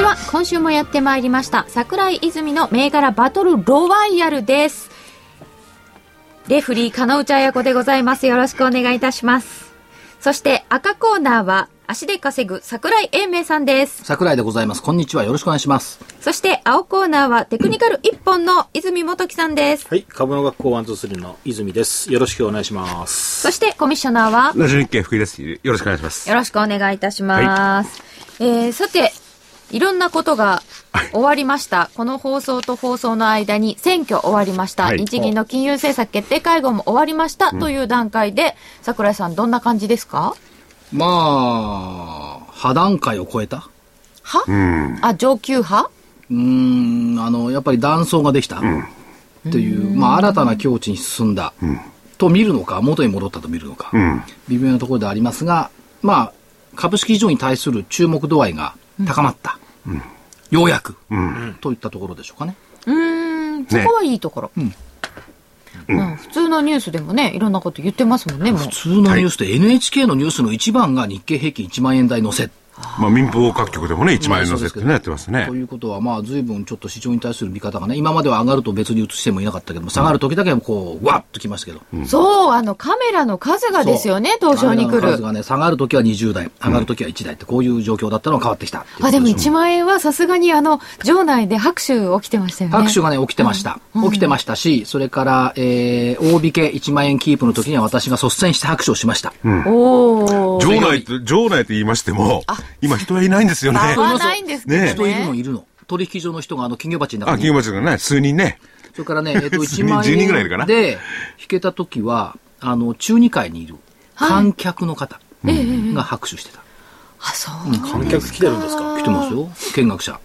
ちは今週もやってまいりました桜井泉の銘柄バトルロワイヤルですレフリー、金内彩子でございます。よろしくお願いいたします。そして赤コーナーは足で稼ぐ桜井英明さんです。桜井でございますこんにちはよろしくお願いしますそして青コーナーはテクニカル一本の泉元樹さんです。はい、株の学校ワンツースリーの泉です。よろしくお願いします。そしてコミッショナーは？ラジオ日経福井です。よろしくお願いします。よろしくお願いいたします。えー、さて、いろんなことが終わりました。この放送と放送の間に選挙終わりました。はい。日銀の金融政策決定会合も終わりました。という段階で、桜井さんどんな感じですか？まあ破段階を超えた？は？あ、上級派？うーんあのやっぱり断層ができた？という、まあ、新たな境地に進んだ、と見るのか元に戻ったと見るのか、微妙なところでありますがまあ株式市場に対する注目度合いが高まった、ようやく、といったところでしょうかね。うーん、そこはいいところ。まあ、普通のニュースでもね、いろんなこと言ってますもんね、普。通のニュースで NHK のニュースの一番が日経平均1万円台乗せまあ民放各局でもね、1万円乗せってね、やってますねと。いうことは、まあ、随分ちょっと市場に対する見方がね、今までは上がると別に移してもいなかったけども、下がる時だけはこう、わっときましたけど。そう、あの、カメラの数がですよね、東証に来る。カメラの数がね、下がる時は20台、上がる時は1台って、こういう状況だったのが変わってきたうことあ、でもす1万円はさすがにあの、場内で拍手起きてましたよね。拍手がね、起きてました。起きてましたし、それから、えー、大引け1万円キープの時には私が率先して拍手をしました。おー。場内って、場内って言いましても、今人はいないんですよね。あはないんですね。ね人いるのいるの。取引所の人があの、金魚鉢の中あ、に。金町がね、数人ね。それからね、えっと、1万10人ぐらいいるかな円で引けた時は、あの、中二階にいる観客の方が拍手してた。あ、そう。観客来てるんですか？来てますよ。見学者。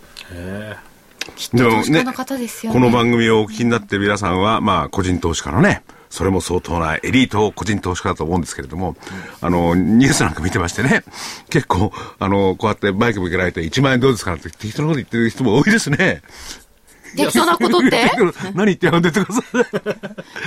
でもね投資家の方ですよね。この番組をお聞きになって皆さんは、まあ、個人投資家のね、それも相当なエリート個人投資家だと思うんですけれども、あの、ニュースなんか見てましてね、結構、あの、こうやってバイク向けられて1万円どうですかって適当なこと言ってる人も多いですね。適当なことって？何言ってやがんでってください。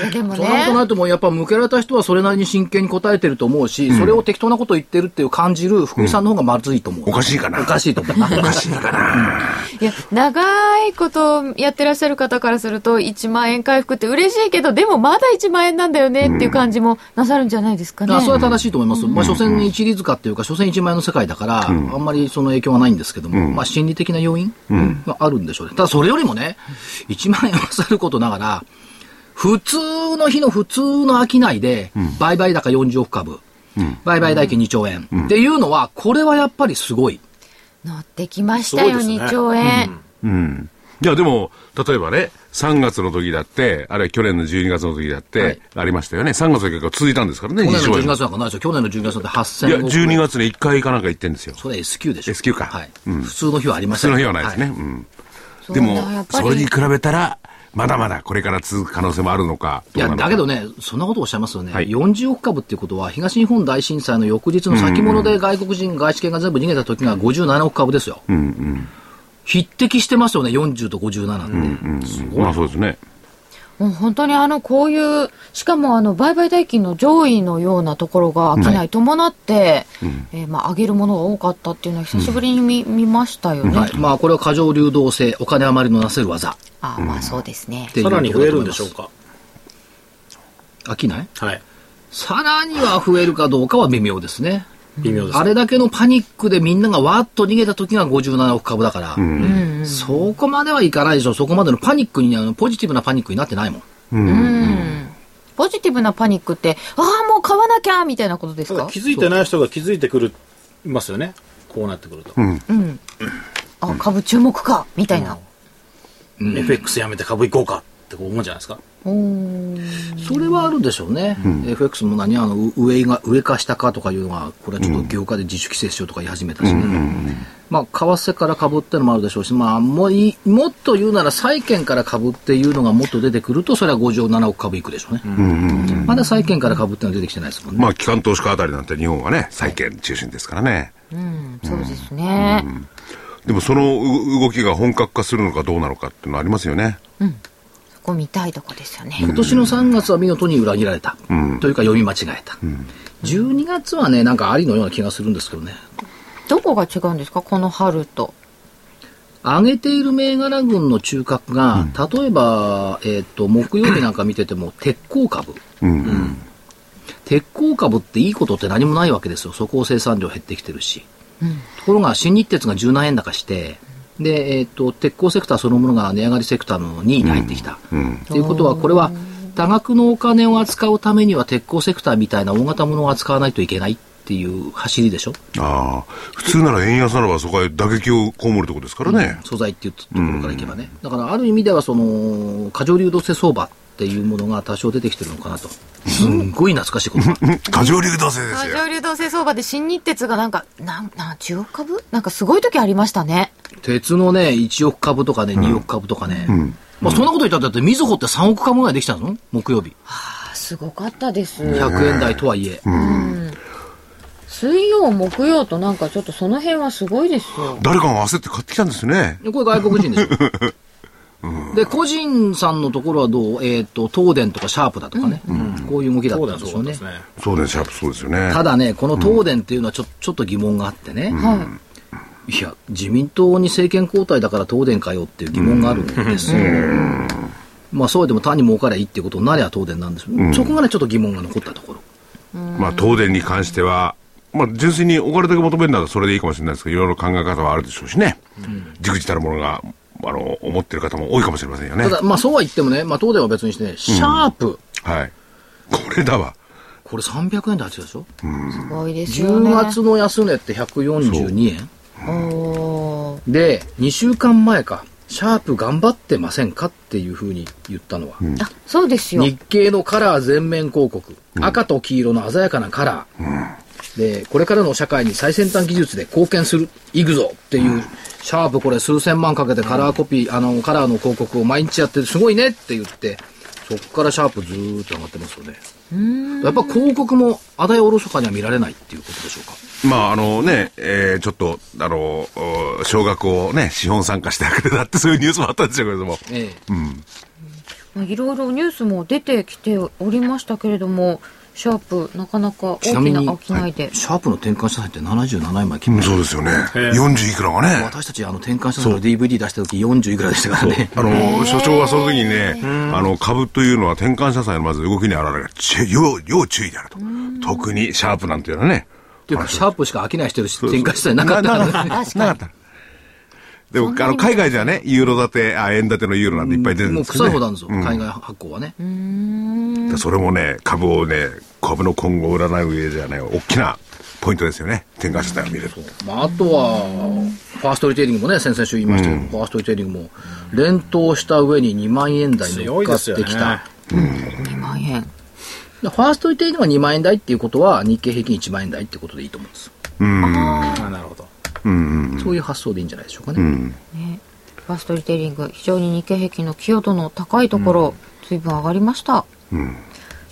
いや、でもそうなるとね。ないともうやっぱ向けられた人はそれなりに真剣に答えてると思うし、それを適当なこと言ってるっていう感じる福井さんの方がまずいと思う。おかしいかなおかしいと思う。おかしいかな。いや、長いことやってらっしゃる方からすると、1万円回復って嬉しいけど、でもまだ1万円なんだよねっていう感じもなさるんじゃないですかね。あそれは正しいと思います。まあ、所詮一律化っていうか、所詮一万円の世界だから、あんまりその影響はないんですけども、まあ、心理的な要因があるんでしょうね。ただ、それよりもね、1万円はさることながら、普通の日の普通の商いで、売買高40億株、売買代金2兆円、っていうのは、これはやっぱりすごい。乗ってきましたよ、ね2兆円。うん。いや、でも、例えばね、3月の時だって、あるいは去年の12月の時だって、はいありましたよね。3月の結果続いたんですからね、去年の12円月なんかないですよ。去年の12月なんていや、8000億。12月に1回かなんか行ってんですよ。それ S q でしょ。S q かはい。うん普通の日はありま普せん。通の日はないですね。はうん。でもそれに比べたら、まだまだこれから続く可能性もあるのか。いや、だけどね、そんなことをおっしゃいますよね。はい40億株っていうことは、東日本大震災の翌日の先物で外国人外資系が全部逃げた時が57億株ですよ。うんうん。匹敵してますよね、40と57って。うん。まあそうですね。もう本当にあの、こういう、しかもあの、売買代金の上位のようなところが商い伴って、えーまあ、上げるものが多かったっていうのは久しぶりに見,、見ましたよね。はい。まあ、これは過剰流動性、お金余りのなせる技。ああ、まあそうですねさらに増えるんでしょうか。か？飽きない？はい。さらには増えるかどうかは微妙ですね。微妙です。あれだけのパニックでみんながわーっと逃げた時が57億株だから、そこまではいかないでしょ。そこまでのパニックに、あのポジティブなパニックになってないもん。うん。ポジティブなパニックって、ああ、もう買わなきゃみたいなことですか？気づいてない人が気づいてくる、いますよね。こうなってくると。うん。あ、株注目かみたいな。FX やめて株行こうかって思うんじゃないですか。それはあるでしょうね。FX も何あのう上が上か下かとかいうのがこれはちょっと業界で自主規制しようとか言い始めたしね。まあ為替から株ってのもあるでしょうし、まあもういもっと言うなら債券から株っていうのがもっと出てくるとそれは57億株いくでしょうね。まだ債券から株ってのは出てきてないですもんね。まあ、機関投資家あたりなんて日本はね、債券中心ですからね。うん、そうですね。でもそのう動きが本格化するのかどうなのかっていうのはありますよね。そこ見たいとこですよね。今年の3月は見事に裏切られた。というか読み間違えた。12月はね、なんかありのような気がするんですけどね。どこが違うんですか？この春と。上げている銘柄群の中核が、例えば、えっ、と、木曜日なんか見てても、鉄鋼株。鉄鋼株っていいことって何もないわけですよ。そこを生産量減ってきてるし。ところが、新日鉄が10何円高して、で、えっ、と、鉄鋼セクターそのものが値上がりセクターの2位に入ってきた。ということは、これは、多額のお金を扱うためには鉄鋼セクターみたいな大型ものを扱わないといけないっていう走りでしょ？ああ。普通なら円安ならばそこへ打撃を被るところですからね。素材っていうところからいけばね。だからある意味ではその、過剰流動性相場っていうものが多少出てきてるのかなと。すんごい懐かしいこと。過剰流動性ですよ。上流動性相場で新日鉄がなんか、なん、なん、10億株？なんかすごい時ありましたね。鉄のね、1億株とかね、2億株とかね。まあそんなこと言ったらだって、みずほって3億株ぐらいできたの？木曜日。あすごかったです。100円台とはいえ。水曜、木曜となんかちょっとその辺はすごいですよ。誰かが焦って買ってきたんですね。これ外国人ですよ。で、個人さんのところはどう？えっ、と、東電とかシャープだとかね。こういう動きだっそうたんです。ね。そうです、シャープそうですよね。ただね、この東電っていうのはちょ,、ちょっと疑問があってね。いや、自民党に政権交代だから東電かよっていう疑問があるんですよ。まあそうでも単に儲かりゃいいっていうことになりゃ東電なんですよ、そこがね、ちょっと疑問が残ったところ。まあ、東電に関しては、まあ、純粋にお金だけ求めるならそれでいいかもしれないですけど、いろいろ考え方はあるでしょうしね。じくじたるものが、あの、思ってる方も多いかもしれませんよね。た。だ、まあそうは言ってもね、まあ東電は別にしてね、シャープ、はい。これだわ。これ300円で8でしょ、すごいですよね。10月の安値って142円で、2週間前か、シャープ頑張ってませんかっていうふうに言ったのは、あ、そうですよ。日経のカラー全面広告、赤と黄色の鮮やかなカラー、で、これからの社会に最先端技術で貢献する、いくぞっていう、シャープこれ数千万かけてカラーコピー、あの、カラーの広告を毎日やってすごいねって言って、そこからシャープずーっと上がってますよね。やっぱ広告もあだやおろそかには見られないっていうことでしょうか。まあ、あのね、えーちょっと、あの、お少額をね、資本参加してあげてたってそういうニュースもあったんですよけれども。ええ。まあいろいろニュースも出てきておりましたけれども、シャープ、なかなか大きな商いで。シャープの転換した際って77円前切っうんてそうですよね。ええ40いくらがね。私たちあの転換した際の DVD 出した時40いくらでしたからね。あの、所長はその時にね、あの、株というのは転換社債のまず動きに現れる。ち要、要注意であると。特にシャープなんていうのはね。っていうか、シャープしか飽きないしてるし、転換した際なかったからね。確なかに。かった。でも、あの、海外じゃね、ユーロ建て、あ、円建てのユーロなんていっぱい出てるんもうですけどね。臭いほどあるんですよ、海外発行はね。でそれもね、株をね、株の今後を占う上じゃね、大きなポイントですよね。転換社債を見ると。まあ、あとは、ファーストリテイリングもね、先々週言いましたけど、ファーストリテイリングも、連投した上に2万円台乗強いっか。ってきた。2万円。でファーストリテイリングが2万円台っていうことは、日経平均1万円台ってことでいいと思うんです。あなるほど。そういう発想でいいんじゃないでしょうかね。ね、ファーストリテイリング、非常に日経平均の寄与度の高いところ、随分上がりました。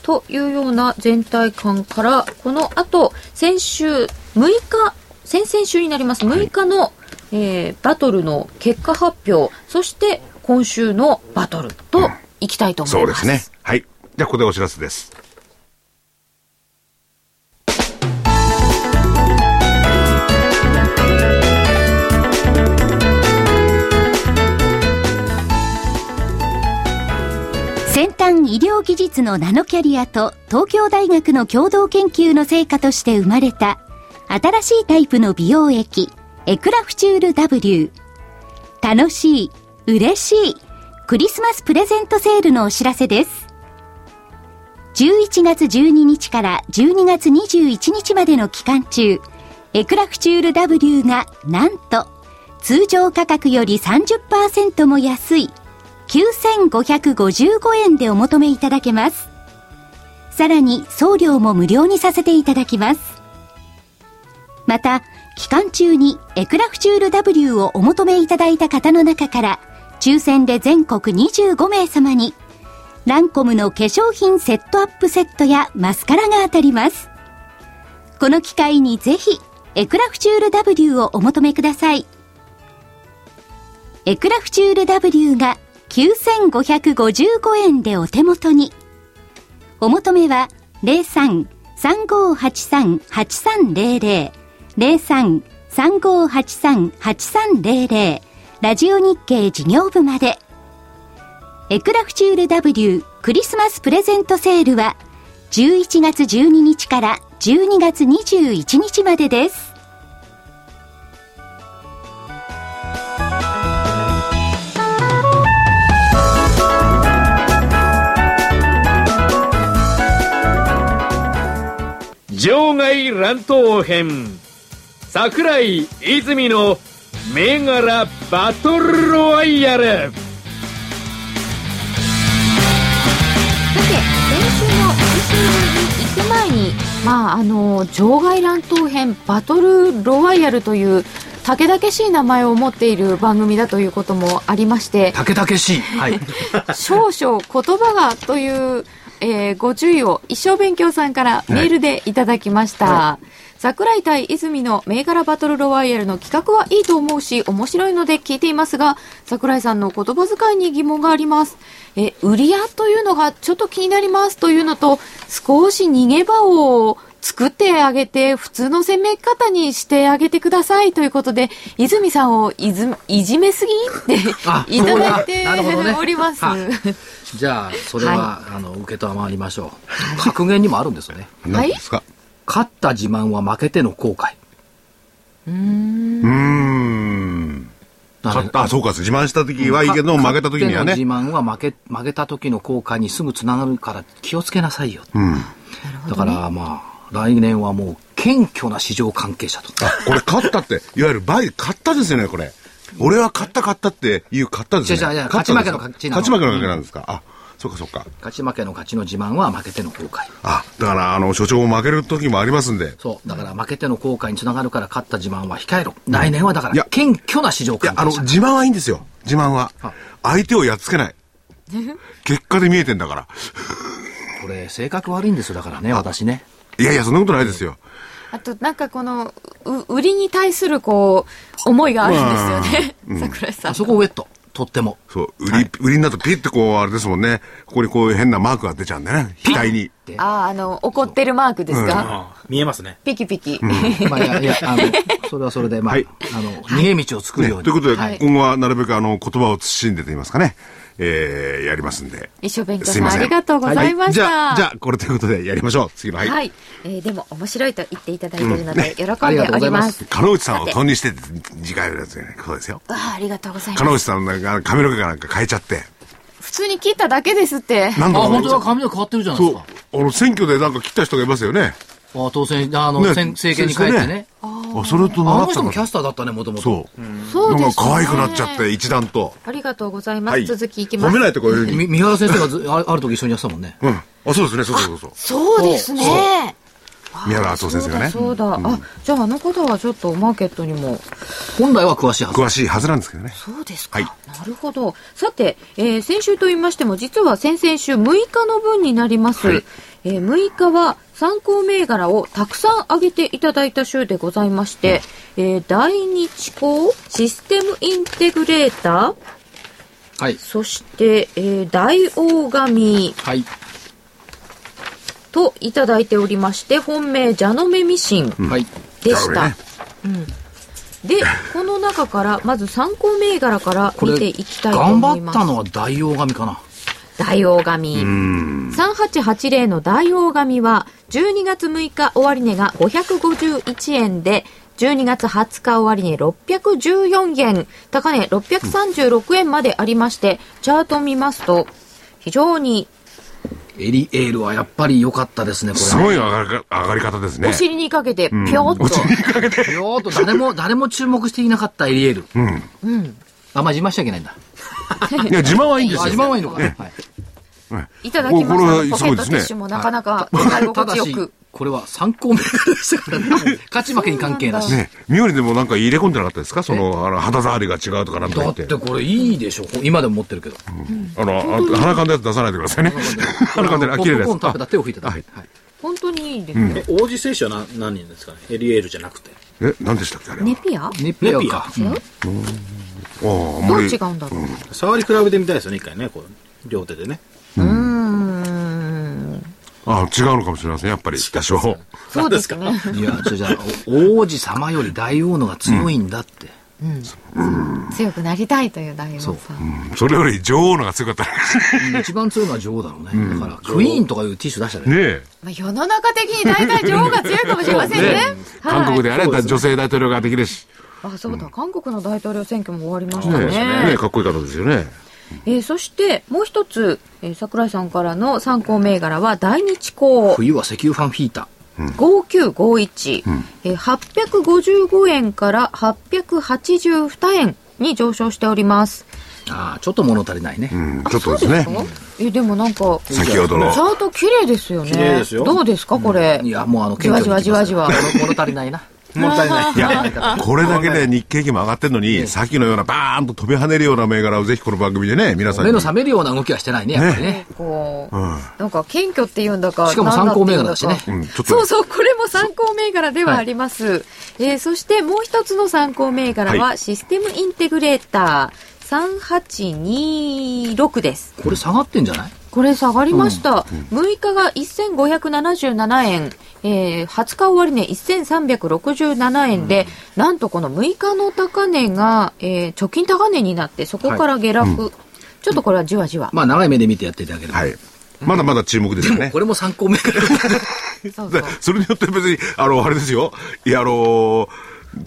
というような全体感から、この後、先週6日、先々週になります6日の、えーバトルの結果発表、そして今週のバトルといきたいと思います。そうですね。はい。じゃあ、ここでお知らせです。技術のナノキャリアと東京大学の共同研究の成果として生まれた新しいタイプの美容液エクラフチュール W 楽しい嬉しいクリスマスプレゼントセールのお知らせです。11月12日から12月21日までの期間中エクラフチュール W がなんと通常価格より30%も安い9555円でお求めいただけます。さらに送料も無料にさせていただきます。また、期間中にエクラフチュール W をお求めいただいた方の中から、抽選で全国25名様に、ランコムの化粧品セットアップセットやマスカラが当たります。この機会にぜひ、エクラフチュール W をお求めください。エクラフチュール W が9555円でお手元に。お求めは03-3583-8300 03-3583-8300ラジオ日経事業部まで。エクラフチュール W クリスマスプレゼントセールは11月12日から12月21日までです。場外乱闘編桜井泉の銘柄バトルロワイヤルさて、先週の復習に行く前に、まあ、あの、場外乱闘編、バトルロワイヤルという、たけだけしい名前を持っている番組だということもありまして、たけたけしい。はい。少々言葉がという、えーご注意を一生勉強さんからメールでいただきました。桜井対泉の銘柄バトルロワイヤルの企画はいいと思うし、面白いので聞いていますが、桜井さんの言葉遣いに疑問があります。え、売り屋というのがちょっと気になりますというのと、少し逃げ場を作ってあげて、普通の攻め方にしてあげてくださいということで、泉さんをいずいじめすぎ？ってあいただいております。はじゃあ、それは、あの、受けたまわりましょう。格言にもあるんですよね。何ですか、勝った自慢は負けての後悔。うーん。勝った、あ、そうか、自慢した時はいいけど、負けた時にはね。勝っての自慢は負け、負けた時の後悔にすぐつながるから気をつけなさいよ。うん。だから、まあ、来年はもう、謙虚な市場関係者と。あ、これ勝ったって、いわゆる倍、勝ったですよね、これ。俺は勝った勝ったっていう勝ったですね。違う違う違う勝ち負けの勝ちなの勝ち負けの勝ちなんですか？あ、そうかそうか。勝ち負けの勝ちの自慢は負けての後悔。あ、だから、あの、所長も負ける時もありますんで。そう。だから負けての後悔につながるから勝った自慢は控えろ。来年はだかいやら、謙虚な市場いや、あの。自慢はいいんですよ。自慢はは。相手をやっつけない。結果で見えてんだから。これ、性格悪いんですよ、だからね、私ね。いやいや、そんなことないですよ。あと、なんかこの、う売りに対するこう、思いがあるんですよね。桜井さん。あそこウェット。とっても。そう、売り、売りになるとピッてこう、あれですもんね。ここにこういう変なマークが出ちゃうんだよね。額に。でああ、あの、怒ってるマークですか、ああ見えますね。ピキピキ。まあ、いや、いや、あの、それはそれで、まあ、はいあの、逃げ道を作るように。ねということで、はい今後はなるべくあの、言葉を慎んでと言いますかね。えー、やりますんで。一生勉強さんありがとうございました。はじゃあ、じゃあ、これということでやりましょう。次の、はい。はい。えーでも面白いと言っていただいているので、喜んありがでおりま。とうございます鹿内さんを飛んにして、次回のやつね。そうですよ。ああ、ありがとうございます。鹿内さんなんか髪の毛かなんか変えちゃって。普通に切っただけですって。あ、なんだろう本当だ、髪の毛変わってるじゃないでそうすか。。あの、選挙でなんか切った人がいますよね。あ当選、あの、ね選政権に帰ってね。あ、それとあ習ったの？の人もキャスターだったね、もともと。そう。そうです、ね。なんか可愛くなっちゃって、一段と。ありがとうございます。はい。続きいきます。褒めないとこういうふうに。み三原先生がずあある時一緒にやってたもんね。うん。あ、そうですね。そうそうそうそう。そうですね。宮原敦夫先生がね。そうだ、そうだ。あ、じゃああの方はちょっとマーケットにも。本来は詳しいはず。詳しいはずなんですけどね。そうですか。はいなるほど。さて、えー先週と言いましても、実は先々週6日の分になります。はいえー6日は参考銘柄をたくさん挙げていただいた週でございまして、えー大日光システムインテグレーター、はい。そして、えー大大神はい。といただいておりまして、本命、ジャノメミシンはい。でした。なるで、この中から、まず参考銘柄から見ていきたいと頑思います。張ったのは大王神かな。大大神。3880の大大神は、12月6日終値が551円で、12月20日終値614円、高値636円までありまして、チャートを見ますと、非常にエリエールはやっぱり良かったですね、これね。すごい上がりか上がり方ですねお。尻にかけて、ぴょーっと。よーっと誰も、誰も注目していなかったエリエール。うん。あ、まあ自慢しちゃいけないんだ。いや、自慢はいいんですあ、よ。自慢はいいのか。はい。いただきまこれはした。ポケットティッシュもなかなか使いた心地だしよく。、これは参考銘柄でしたからね。勝ち負けに関係なし。ね、妙にでもなんか入れ込んでなかったですか？その、あの、肌触りが違うとかなんとかだ言って。ってこれいいでしょ。今でも持ってるけど。あの、あ鼻かんだやつ出さないでくださいね。鼻かんで、あ、ポ綺麗ですップコーン食べた手を拭いてた。はいはい本当にいいですね。え王子製紙は何何人ですかね？エリエールじゃなくて。え、何でしたっけあれは？ネピア？ネピアか。どう。違うんだろう？触り比べてみたいですよね、一回ね、こう、両手でね。うーん。あ違うのかもしれません、やっぱり。多少。そうですね。いや、じゃじゃお王子様より大王のが強いんだって。強くなりたいという大王さん。そうそれより女王のが強かったね。一番強いのは女王だろうね。だから、クイーンとかいうティッシュ出したらね。ねえ。まあ、世の中的に大体女王が強いかもしれませんね。はい韓国であれ、女性大統領ができるし。あ、そうだ、韓国の大統領選挙も終わりましたねね。え、ねえかっこいい方ですよね。えーそして、もう一つ、えー桜井さんからの参考銘柄は、大日光冬は石油ファンフィータ。5951、えー855円から882円に上昇しております。ああ、ちょっと物足りないね。うん、ちょっとですね。か？え、でもなんか、チ先ほどの。ャート綺麗ですよね。綺麗ですよどうですか、これ？いや、もうあの、じわじわじわじわ 物足りないな。もったいない。いや、これだけで日経平均も上がってるのに、さっきのようなバーンと飛び跳ねるような銘柄をぜひこの番組でね、皆さんに。目の覚めるような動きはしてないね、やっぱりね。こう、うん。なんか謙虚っていうんだか、しかも参考銘柄だしね。そうそう、これも参考銘柄ではあります。えーそしてもう一つの参考銘柄は、はシステムインテグレーター3826です。これ下がってんじゃない？これ下がりました。6日が1577円、えー20日終値1367円で、なんとこの6日の高値が、えー貯金高値になって、そこから下落。ちょっとこれはじわじわ。まあ、長い目で見てやっていただければ。はい。まだまだ注目ですよね こ。れも参考銘柄。そうそうで それによって別に、あの、あれですよ。いや、あの、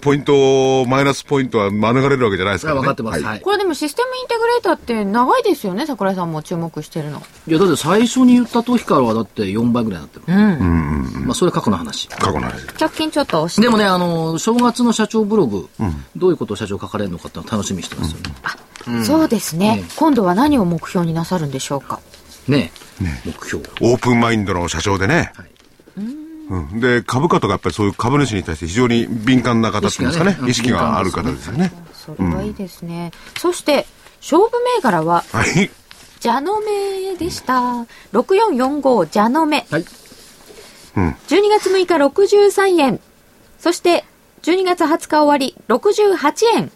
ポイント、マイナスポイントは免れるわけじゃないですからね。分かってます。はいはい。これでもシステムインテグレーターって長いですよね、桜井さんも注目してるの。いや、だって最初に言った時からはだって4倍ぐらいになってる。うん。まあ、それ過去の話。過去の話。直近ちょっと押して。でもね、あの、正月の社長ブログ、どういうことを社長書かれるのかっていうのを楽しみにしてますよね。そうですね、うん今度は何を目標になさるんでしょうか。ね目標。オープンマインドの社長でね。はいうん、で、株価とかやっぱりそういう株主に対して非常に敏感な方っていうんですかね。意意識がね識がある方ですよね。それはいいですね。そして、勝負銘柄は、はい。ジャノメでした。6445ジャノメ。はい。12月6日63円。そして、12月20日終わり68円。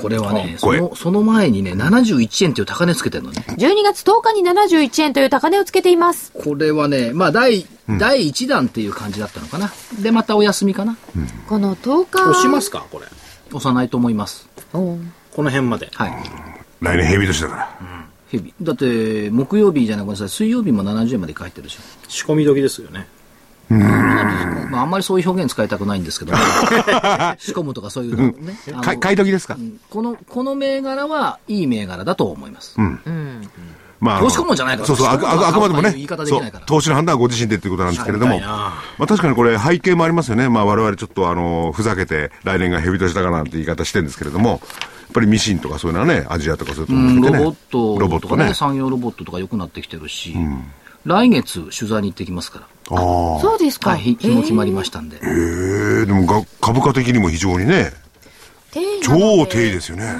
これはね、その、その前にね、71円っていう高値つけてるのね。12月10日に71円という高値をつけています。これはね、まあ、第、第1弾っていう感じだったのかな。で、またお休みかな。この10日。押しますか？これ。押さないと思います。この辺まで。はい。来年ヘビ年だから。日々。だって、木曜日じゃなくてごめんなさい、水曜日も70円まで書いてるでしょ。仕込み時ですよね。まあ、あんまりそういう表現使いたくないんですけど、仕込むとかそういうのね。買い時ですか？うん。この、この銘柄はいい銘柄だと思います。まああの投資顧問じゃないから。そうそう、あくあくあくまでもね。投資の判断はご自身でっていうことなんですけれども、まあ確かにこれ背景もありますよね。まあ我々ちょっとあの、ふざけて来年がヘビ年だからなんて言い方してるんですけれども、やっぱりミシンとかそういうのはね、アジアとかそういうとこうん、ろね。ロボットロボットとかね。産業ロボットとか良くなってきてるし、来月取材に行ってきますから。ああ。そうですか。はい、日日も決まりましたんで。ええでもが株価的にも非常にね、超低位ですよね。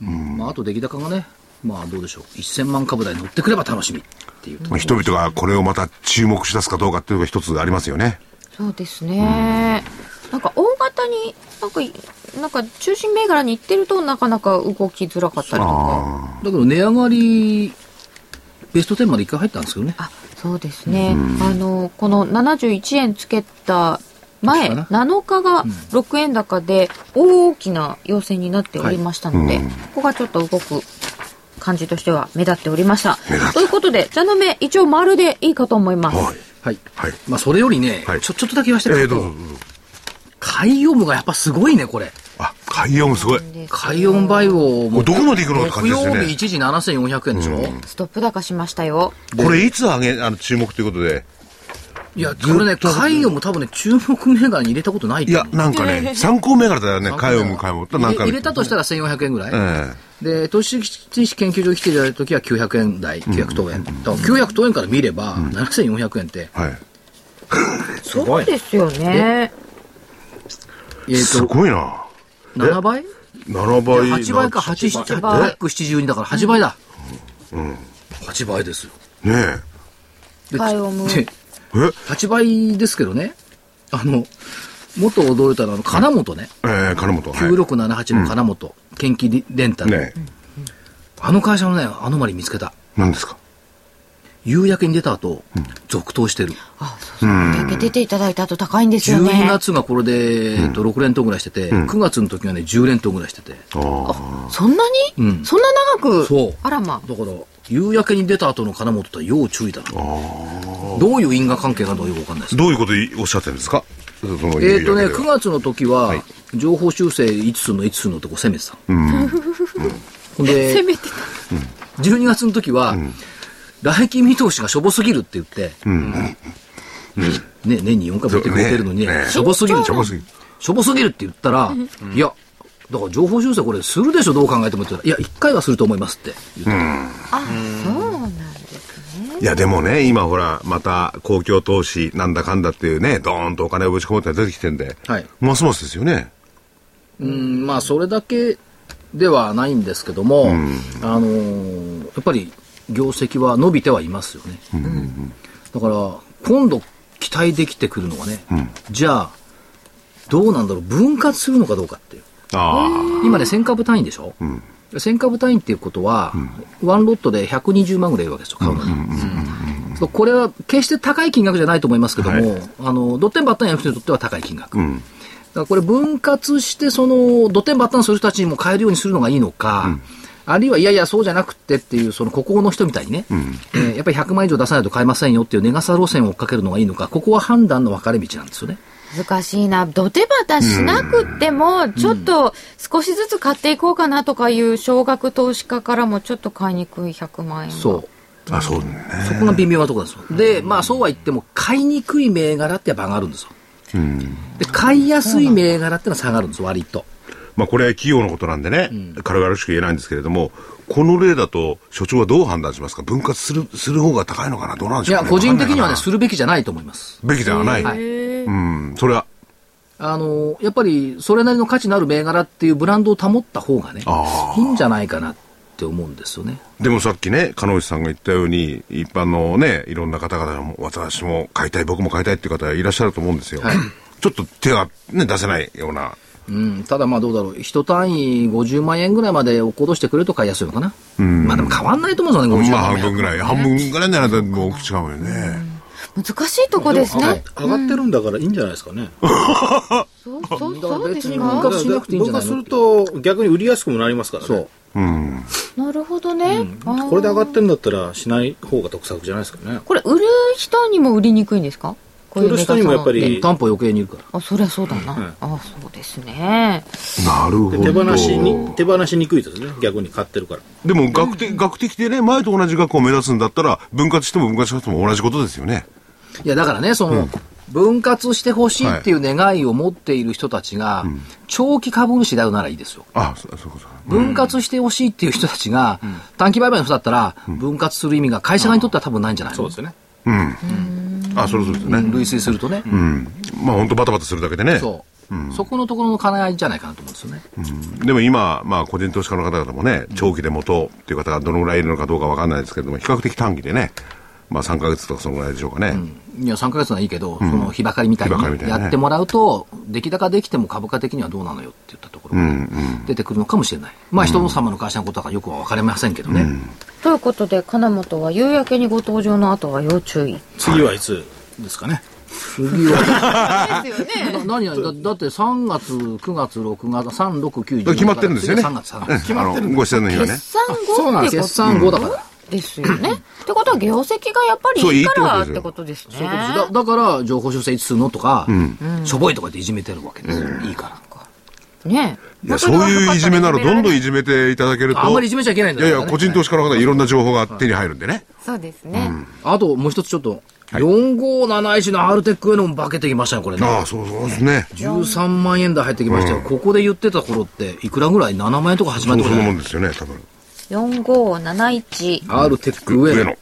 まあ、あと出来高がね、まあどうでしょう。1000万株台に乗ってくれば楽しみっていう。まあ人々がこれをまた注目し出すかどうかっていうのが一つありますよね。そうですね。なんか大型に、なんかい、なんか中心銘柄に行ってるとなかなか動きづらかったりとか。だけど値上がり、ベスト10まで一回入ったんですけどね。あ、そうですね。あの、この71円つけた前、そうか7日が6円高で大きな要請になっておりましたので、ここがちょっと動く感じとしては目立っておりました。ということで、茶の目一応丸でいいかと思います。はい。はい。はい。まあそれよりね、はいちょ、ちょっとだけ言わせてええください。どうぞどうぞ。海洋部がやっぱすごいね、これ。あ、海洋もすごい。海温バイオこもれどこまで行くのって感じですよね木曜日一時7400円でしょ、ストップ高しましたよ。これいつ上げ、あの、注目ということで。いや、これね、海洋も多分ね、注目銘柄に入れたことないいや、なんかね、参考銘柄だよね、海洋も海洋も。入れたとしたら1400円ぐらい、ええで、投資知識研究所に来ていただいた時は900円台、900等円。だから900等円から見れば、7400円って、はい。そうですよね。えっすと、ごいな。7倍？7倍。8倍か、8、8倍。872だから8倍だ。8倍ですよ。ねでバイオムでえ。え？8倍ですけどね、あの、もっと驚いたのは、あの、金本ね、えー、金本。はい9678の金本、研機レンタル、ねあの会社のね、アノマリ見つけた。何ですか？夕焼けに出た後、続投してる。あ、そうそう。だけ出ていただいた後高いんですよ12ね。月がこれで、えっと、6連投ぐらいしてて、9月の時はね、10連投ぐらいしてて。そんなに、うん。そんな長く？そう。あらま。だから、夕焼けに出た後の金本とは要注意だな。どういう因果関係がどういうかわかんないです。どういうことおっしゃってるんですか？えっ、とね、夕焼けでは。9月の時は、情報修正5つの5つのってこう攻めてた。ほん。で、攻めて12月の時は、来期見通しがしょぼすぎるって言って、ね、年に4回持ってくれてるのに、ねね。しょぼすぎる、しょぼすぎるしょぼすぎるって言ったら、いや、だから情報修正これするでしょ、どう考えてもって言ったら、いや、1回はすると思いますって言った。あ、そうなんですね。いや、でもね、今ほら、また公共投資なんだかんだっていうね、ドーンとお金をぶち込むって出てきてんで、はい。ますますですよね。うん、まあ、それだけではないんですけども、あのーやっぱり業績は伸びてはいますよね。だから、今度期待できてくるのはね、じゃあ、どうなんだろう、分割するのかどうかっていう。あ今ね、1000株単位でしょ、1000株単位っていうことは、ワンロットで120万ぐらいいるわけですよ、買うのに。これは決して高い金額じゃないと思いますけども、あの、ドッテンバッタンやる人にとっては高い金額。だからこれ分割して、その、ドッテンバッタンする人たちにも買えるようにするのがいいのか、あるいは、いやいや、そうじゃなくてっていう、その、孤高の人みたいにね、えーやっぱり100万以上出さないと買えませんよっていうネガサ路線を追っかけるのがいいのか、ここは判断の分かれ道なんですよね。難しいな。ドテバタしなくっても、ちょっと少しずつ買っていこうかなとかいう少額投資家からもちょっと買いにくい100万円は。そう。あ。あ、そうね。そこが微妙なところなんですよ。で、まあそうは言っても、買いにくい銘柄ってやっぱ上がるんですよ。で、買いやすい銘柄ってのは下がるんですよ、割と。まあこれは企業のことなんでね、軽々しく言えないんですけれども、この例だと、所長はどう判断しますか？分割する、する方が高いのかな？どうなんでいや、しょうか、ね、個人的にはね、するべきじゃないと思います。べきではない。はいうん。それは、あの、やっぱり、それなりの価値のある銘柄っていうブランドを保った方がねあ、いいんじゃないかなって思うんですよね。でもさっきね、鹿内さんが言ったように、一般のね、いろんな方々も、私も買いたい、僕も買いたいっていう方いらっしゃると思うんですよ。はいちょっと手が、ね、出せないような。うん、ただまあどうだろう、一単位50万円ぐらいまで落っことしてくれると買いやすいのかな。まあでも変わんないと思うんですよね、50まあ万円。半分ぐらい、半分ぐらいならもう違うよね。難しいとこですね。上がってるんだからいいんじゃないですかね。そう、そう、そうで別にすか？分割しなくていいんじゃないの？分割すると逆に売りやすくもなりますからね。そう。なるほどね。あーこれで上がってるんだったらしない方が得策じゃないですかね。これ、売る人にも売りにくいんですか？こういう人にもやっぱでり担保余計にいるから。あ、そりゃそうだな。あ、そうですね。なるほど。で手放しに、手放しにくいですね。逆に買ってるから。でも、学的、学的でね、前と同じ額を目指すんだったら、分割しても分割しなくても同じことですよね。いや、だからね、その、分割してほしいっていう願いを持っている人たちが、長期株主であるならいいですよ。あそうそう。分割してほしいっていう人たちが、短期売買の人だったら、分割する意味が会社側にとっては多分ないんじゃないの？そうですよね。あ、それそうですね。類推するとね。うん。まあ本当バタバタするだけでね。そう。そこのところの兼ね合いじゃないかなと思うんですよね。でも今、まあ個人投資家の方々もね、長期で元っていう方がどのぐらいいるのかどうかわかんないですけれども、比較的短期でね、まあ3ヶ月とかそのぐらいでしょうかね。いや、3ヶ月はいいけど、その日ばかりみたいにやってもらうと、出来高できても株価的にはどうなのよって言ったところがね出てくるのかもしれない。まあ、人様の会社のことはよくは分かりませんけどね。ということで、金本は夕焼けにご登場の後は要注意。次はいつですかね？次は、ですよね。な何やだだって3月、9月、6月、3、6、9、10決まってるんですよね。3月、3月。うんあの、ご出演の日はね決。算後って決算後だから。ですよね。ってことは業績がやっぱりいいからってことですね。だだから、情報修正いつするのとか、しょぼいとかっていじめてるわけですよ。いいから。ねいや、そういういじめならどんどんいじめていただけると。あんまりいじめちゃいけないんだよいやいや、個人投資家の方いろんな情報が手に入るんでね。そうですね。あともう一つちょっと、4571のアールテックへのも化けてきましたね、これね。ああ、そうそうですね。13万円台入ってきましたよ。ここで言ってた頃って、いくらぐらい ?7 万円とか8万そうそ円とかじゃない？んなもんですよね、多分。4571。アールテック上野。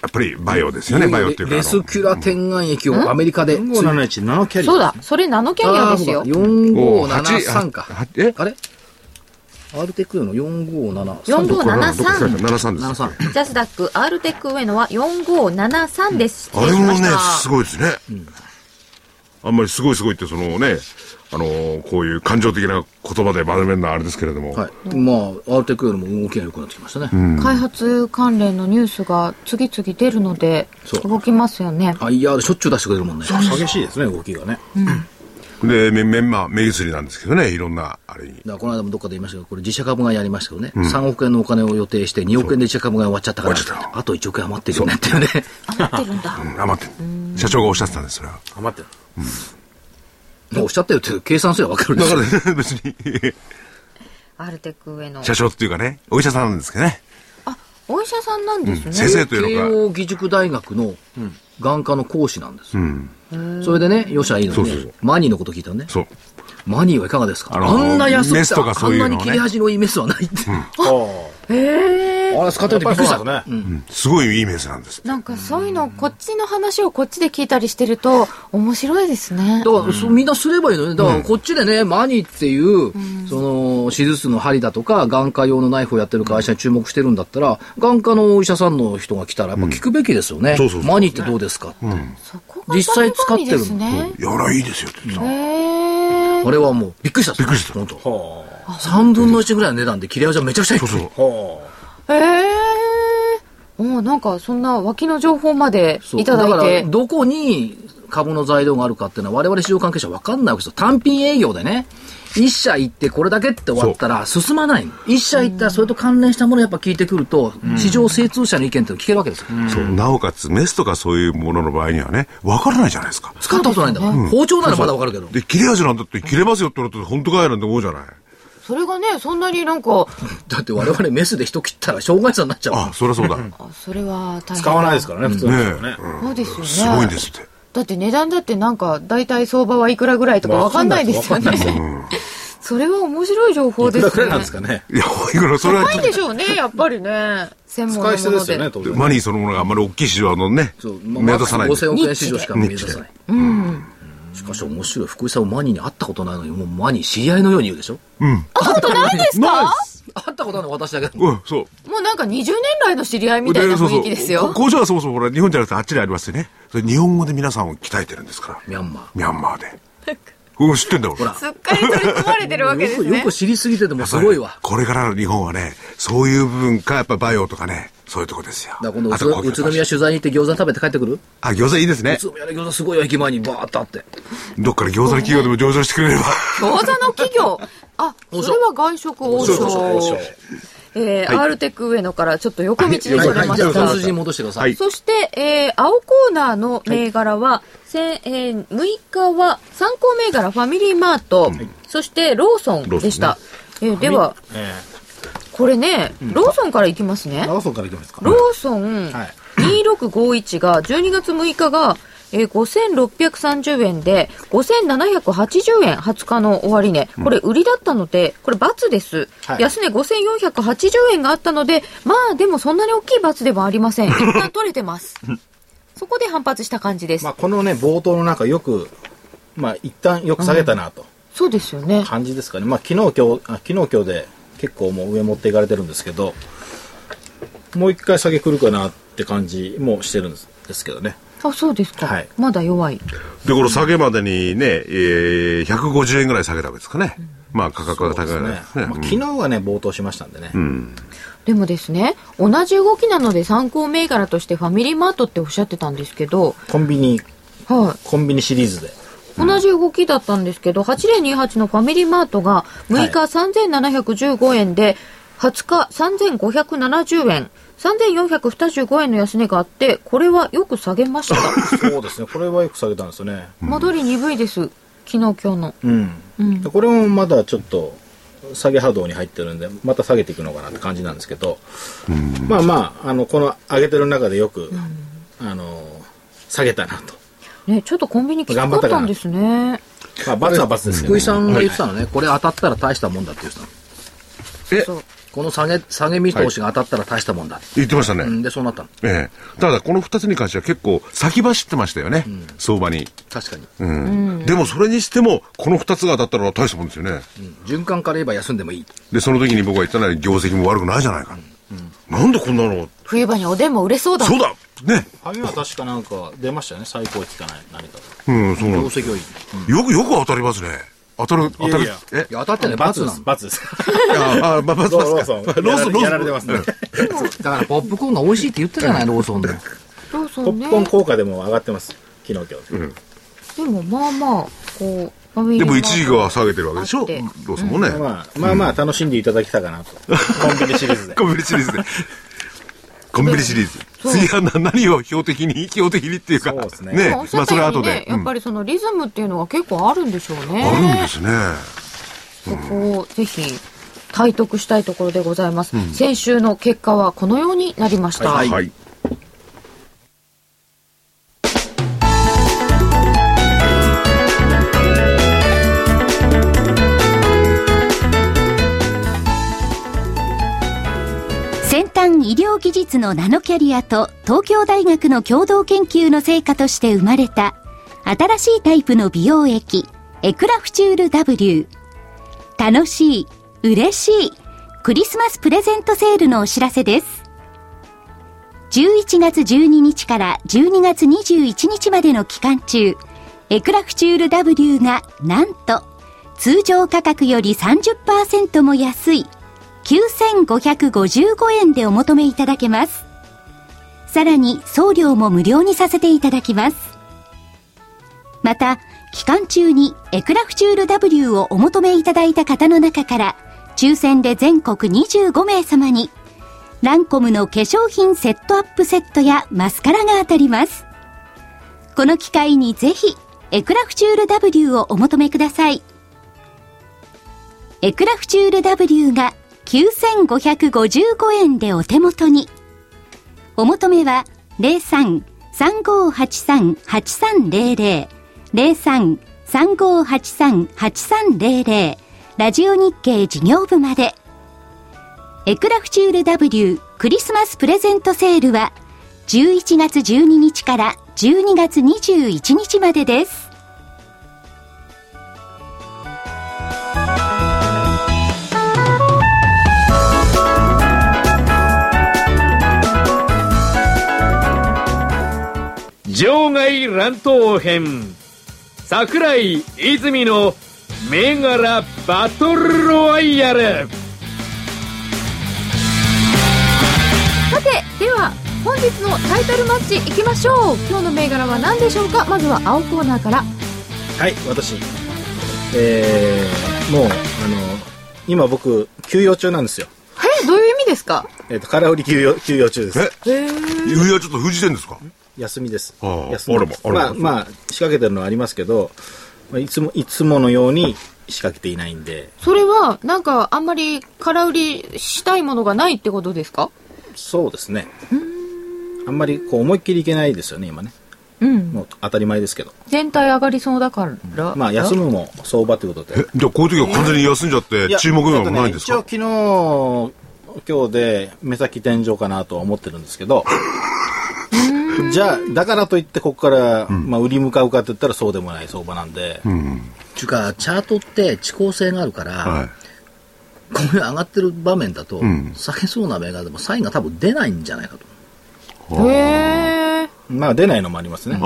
やっぱりバイオですよね、バイオっていうか。レスキュラ点眼液をアメリカで。4571ナノキャリア。そうだ、それナノキャリアですよ。4573か。はえ？あれ？アールテックの4573。4573。73です。73。ジャスダック、アールテック上野は4573です。あれもね、すい。ごいですね。あんまりすごいすごいって、そのね、あのーこういう感情的な言葉でまとめるのはあれですけれども。はい。まあ、アールテックよりも動きが良くなってきましたね。開発関連のニュースが次々出るので、そう動きますよね。IR しょっちゅう出してくれるもんね。激しいですね、動きがね。で、め、め、まあ、目薬なんですけどね、いろんな、あれに。だからこの間もどっかで言いましたけど、これ自社株買いやりましたけどね、3億円のお金を予定して2億円で自社株買い終わっちゃったから終わっちゃっ、あと1億円余ってるよねっていうね。余ってるんだ。うん余ってる社長がおっしゃってたんです、それは。余ってる。おっしゃったよって計算すればわかるんですよ。だからね、別に、アールテック上野。社長っていうかね、お医者さんなんですけどね。あ、お医者さんなんですね。先生という慶のが、応義塾大学の眼科の講師なんですよ。それでね、よしゃいいのにねそうそうそう、マニーのこと聞いたのね。そう。マニーはいかがですか？あのあんな安くてねあんなに切れ味のいいメスはないって。へーあれ使ってみてびっくりした。ね。すごいいいメスなんです。なんかそういうの、こっちの話をこっちで聞いたりしてると、面白いですね。だから、そうみんなすればいいのね。だから、こっちでね、マニっていう、その、手術の針だとか、眼科用のナイフをやってる会社に注目してるんだったら、眼科のお医者さんの人が来たら、やっぱ聞くべきですよね。そうそうそうマニってどうですかって。実際使ってるですね。やらいいですよって言ってた。あれはもう、びっくりした。びっくりした。本当。3分の1ぐらいの値段で切れ味はめちゃくちゃいい。そうそう。ほへえ。もうなんかそんな脇の情報までそういただいだから、て。どこに株の材料があるかっていうのは我々市場関係者分かんないわけですよ。単品営業でね、一社行ってこれだけって終わったら進まないの。一社行ったらそれと関連したものをやっぱ聞いてくると、市場精通者の意見っていうのを聞けるわけですよ。そう。なおかつ、メスとかそういうものの場合にはね、わからないじゃないですか。使ったことないんだから。包丁ならまだ分かるけど。で、切れ味なんだって切れますよって言われて、本当かよなんて思うじゃない。それがね、そんなになんか、だって我々メスで人切ったら障害者になっちゃうあ、そりゃそうだ。それは大変だ。使わないですからね、普通のね。そうですよね。すごいんですって。だって値段だってなんか、大体相場はいくらぐらいとかわかんないですよね。それは面白い情報いですね。くらくらいなんですかね。いや、いくら、それは高いんでしょうね、やっぱりね。専門のもので。マニーそのものがあんまり大きい市場のね、目立たないんで。5000億円市場しか目指さない。しかし面白い。福井さんはマニーに会ったことないのに、もうマニー知り合いのように言うでしょ？会ったことないですか？会ったことないの私だけど。うん、そう。もうなんか20年来の知り合いみたいな雰囲気ですよ。こ工場はそもそもほら、日本じゃなくてあっちにありますよね。それ日本語で皆さんを鍛えてるんですから。ミャンマー。ミャンマーで。うん、知ってんだよ、俺。すっかり取り込まれてるわけですねよくよく。知りすぎててもすごいわ。これからの日本はね、そういう部分か、やっぱバイオとかね、そういうとこですよ。だから今度宇都宮取材に行って餃子食べて帰ってくる？あ、餃子いいですね宇。都宮で餃子すごいよ、駅前にバーッとあって。どっから餃子の企業でも上場してくれれば。餃子の企業。あ、それは外食王そうそうそう将。えー、アールテック上野からちょっと横道にそれはい、ました。じゃあ本筋に戻してください。はいそして、えー、青コーナーの銘柄は、せんえー、6日は参考銘柄ファミリーマート、そしてローソンでした。えーでは、えこれね、ローソンからいきますねえ。。長ソンからいきますか。ローソンはい2651が12月6日が、えー、5630円で5780円20日の終値、これ売りだったのでこれ×です、はい。安値5480円があったのでまあでもそんなに大きい×でもありません。一旦取れてます。そこで反発した感じです、まあ、このね、冒頭の中よく、まあ、一旦よく下げたなと。そうですよね。感じですかね。まあ、昨日今日、あ昨日今日で結構もう上持っていかれてるんですけど、もう一回下げ来るかなって感じもしてるんですですけどね。あそうですか、はい。まだ弱い。で、この下げまでにね、えー、150円ぐらい下げたわけですかね。まあ価格が高いですね。まあ、昨日はね、冒頭しましたんでね。でもですね同じ動きなので参考銘柄としてファミリーマートっておっしゃってたんですけどコンビニ、はい。コンビニシリーズで。同じ動きだったんですけど、8028のファミリーマートが6日3715円で、20日3570円、3425円の安値があって、これはよく下げました。そうですね。これはよく下げたんですよね。戻り鈍いです。昨日今日の。うん。でこれもまだちょっと下げ波動に入ってるんで、また下げていくのかなって感じなんですけど、まあまあ、あの、この上げてる中でよく、あの、下げたなと。ね、ちょっとコンビニきつかったんですね。まあ、罰は罰ですけど、福井さんが言ってたのね、これ当たったら大したもんだって言ってたの。えそうこの下げ、下げ見通しが当たったら大したもんだ。言ってましたね。うんで、そうなったの。ええ。ただ、この二つに関しては結構先走ってましたよね。相場に。確かに。うん。でも、それにしても、この二つが当たったら大したもんですよね。循環から言えば休んでもいい。で、その時に僕が言ったのは業績も悪くないじゃないか。なんでこんなの、冬場におでんも売れそうだ。そうだね。萩は確かなんか出ましたよね、最高期かない、何かと。うん、そうなんです。業績はいい。よく、よく当たりますね。当たる、当たる。いやいやえいや、当たってね、罰なの。罰です。あ、あ、まあ、まずローソン。ローソン、ローソン。やられてますね。だから、ポップコーンが美味しいって言ってたじゃない、ローソンの。ローソンね。ポップコーン効果でも上がってます。昨日今日。でもまあまあ、こう、でも一時が下げてるわけでしょ？ローソンもね。まあまあまあ楽しんでいただけたかなと。コンビニシリーズで。コンビニシリーズで。コンビニシリーズ。次はな何を標的に、標的にっていうか。そうですねね。まあそれは後で。、うんやっぱりそのリズムっていうのが結構あるんでしょうね。あるんですね。そこをぜひ体得したいところでございます。先週の結果はこのようになりました。はいはい。技術のナノキャリアと東京大学の共同研究の成果として生まれた新しいタイプの美容液エクラフチュール W 楽しい嬉しいクリスマスプレゼントセールのお知らせです。11月12日から12月21日までの期間中エクラフチュール W がなんと通常価格より30%も安い9555円でお求めいただけます。さらに送料も無料にさせていただきます。また、期間中にエクラフチュール W をお求めいただいた方の中から、抽選で全国25名様に、ランコムの化粧品セットアップセットやマスカラが当たります。この機会にぜひ、エクラフチュール W をお求めください。エクラフチュール W が9555円でお手元に。お求めは03-3583-8300 03-3583-8300ラジオ日経事業部まで。エクラフチュール W クリスマスプレゼントセールは11月12日から12月21日までです。場外乱闘編桜井泉の銘柄バトルロワイヤルさて、では本日のタイトルマッチいきましょう。今日の銘柄は何でしょうか？まずは青コーナーから。はい、私。えー、もう、あの、今僕、休養中なんですよ。え、どういう意味ですか？えっ、と、空売り休養、休養中です。えへーいや、ちょっと封じてんですか？休みです。ああ休みですまあらままあ、まあ、仕掛けてるのはありますけど、まあいつも、いつものように仕掛けていないんで、それは、なんか、あんまり空売りしたいものがないってことですか？そうですね。あんまりこう思いっきりいけないですよね、今ね。うん。もう当たり前ですけど。全体上がりそうだから。まあ、休むも相場ということで。え、じゃあこういう時は完全に休んじゃって、注目がないんですか？えっとね一応昨日、今日で目先天井かなとは思ってるんですけど、じゃあ、だからといってここから、まあ、売り向かうかって言ったらそうでもない相場なんで、ちゅうか、チャートって遅効性があるから、はい。こういう上がってる場面だと、ん下げそうな銘柄でもサインが多分出ないんじゃないかと。へー。まあ、出ないのもありますね。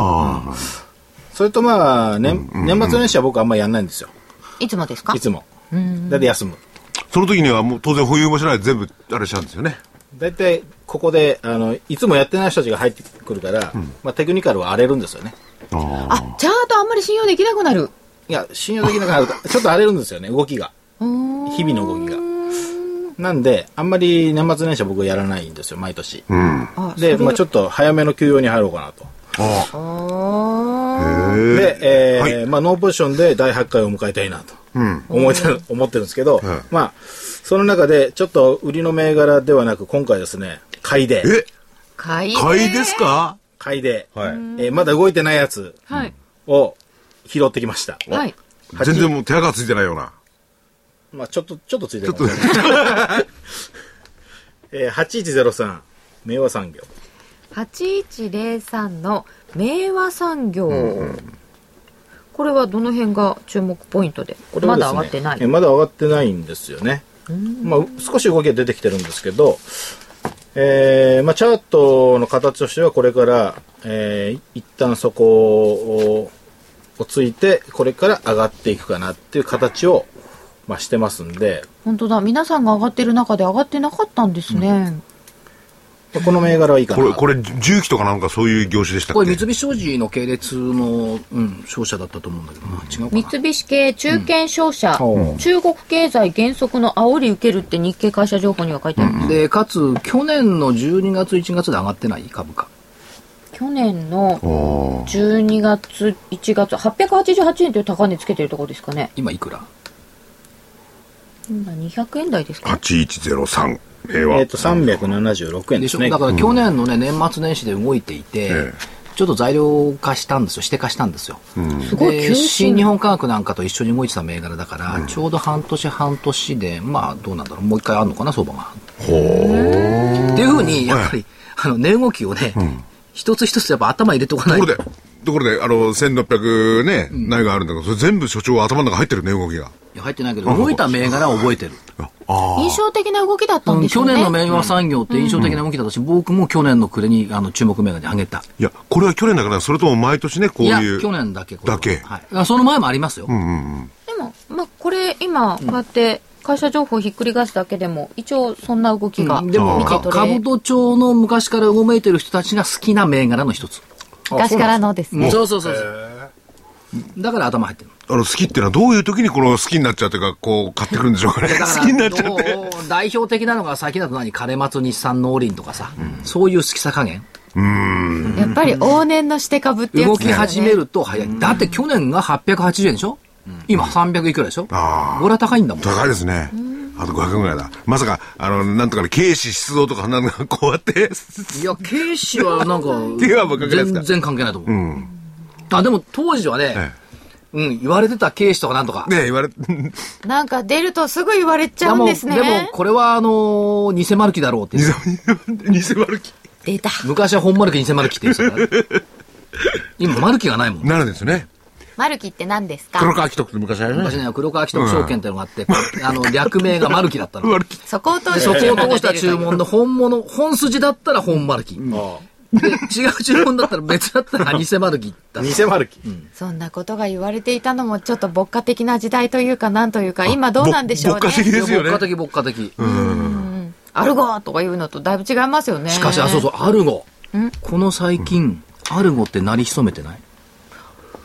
それとまあ、年年末年始は僕あんまりやんないんですよ。いつもですか？いつも。だいたい休む。その時にはもう当然保有もしないで全部あれしちゃうんですよね。だいたいここで、あの、いつもやってない人たちが入ってくるから、まあ、テクニカルは荒れるんですよね。ああ、チャートあんまり信用できなくなる。いや、信用できなくなると、ちょっと荒れるんですよね、動きが。日々の動きが。なんで、あんまり年末年始は僕はやらないんですよ、毎年。あ。うん。あ、で、まあ、ちょっと早めの休養に入ろうかなと。で、えーはいまあ、ノーポジションで第8回を迎えたいなとうん。思ってる思ってるんですけど、はいまあ、その中で、ちょっと売りの銘柄ではなく、今回ですね、買いで、え、買い買いですか？買いで、はい。えーまだ動いてないやつはい。を拾ってきました。はい。全然もう手垢ついてないような。まあちょっと、ちょっとついてるかもしれない。えー、8103、明和産業。8103の明和産業。これはどの辺が注目ポイントで？まこれはですねだ上がってない。えーまだ上がってないんですよね。まあ、少し動きが出てきてるんですけど、えーまあ、チャートの形としてはこれから、えー一旦そこををついて、これから上がっていくかなっていう形を、まあ、してますんで、本当だ。皆さんが上がってる中で上がってなかったんですね。この銘柄はいいかな。これ、これ、重機とかなんかそういう業種でしたっけ？これ三菱商事の系列の、うん、商社だったと思うんだけどな。違うかな。三菱系中堅商社、うん中国経済減速の煽り受けるって日経会社情報には書いてあるんでかつ、去年の12月、1月で上がってない株価。去年のおー12月、1月、888円という高値つけてるところですかね。今いくら？今200円台ですか？8103。明和。えっ、と、376円でしょですね。だから去年のね、年末年始で動いていて、えちょっと材料化したんですよ、指定化したん。ですよ。すごいで急進新日本科学なんかと一緒に動いてた銘柄だから、ちょうど半年半年で、まあどうなんだろう、もう一回あるのかな、相場が。っていうふうに、やっぱり、あの、値動きをね、一つ一つやっぱ頭入れておかないと。ところで、ところで、あの、1600ね、内があるんだけど、それ全部所長は頭の中入ってるね、動きが。いや入ってないけど、動いた銘柄は覚えてる。あ印象的な動きだったんうんでしょうね。去年の明和産業って印象的な動きだったし、僕も去年の暮れにあの注目銘柄に上げた。いや、これは去年だから、それとも毎年ね、こういう。去年だけだけはい。あその前もありますよ。でも、まあ、これ今、こうやって会社情報をひっくり返すだけでも、一応そんな動きがうんでも、か見て取れ株都庁の昔からうごめいてる人たちが好きな銘柄の一つ。昔からのですね。そうそうそうそう。だから頭入ってる。あの、好きっていうのはどういう時にこの好きになっちゃうというか、こう、買ってくるんでしょうかね。だから好きになっちゃって。代表的なのが先だと何？枯松日産農林とかさ、そういう好きさ加減？やっぱり往年のして株ってやつ動き始めると早い。だって去年が880円でしょ？今300いくらでしょ？あーこれは高いんだもん。高いですね。あと500円ぐらいだ。まさか、あの、なんとかね、警視出動とか、なんかこうやって、いや、警視はなん か、全然関係ないと思う。うん。あ、でも当時はね、えうん、言われてた警視とかなんとか。え。ねえ言われ、なんか出るとすぐ言われちゃうんですね。でも、でもこれはあのー偽マルキだろうって言って。偽マルキ。出た。昔は本マルキ偽マルキって言ってたから。今、マルキがないもん。なるんですね。マルキって何ですか？黒川紀徳って昔あるね。昔ね、黒川紀徳証券っていうのがあって、あの、略名がマルキだったの。そこを通で、してそこを通した注文の本物、本筋だったら本マルキ。で、違う注文だったら別だったら 偽マルキだった。偽マルキ。そんなことが言われていたのもちょっと牧歌的な時代というかなんというか今どうなんでしょう牧歌的ね。ですよね牧歌。的、牧歌的。アルゴとかいうのとだいぶ違いますよね。しかし、あ、そうそう、アルゴ。この最近、アルゴって鳴り潜めてない？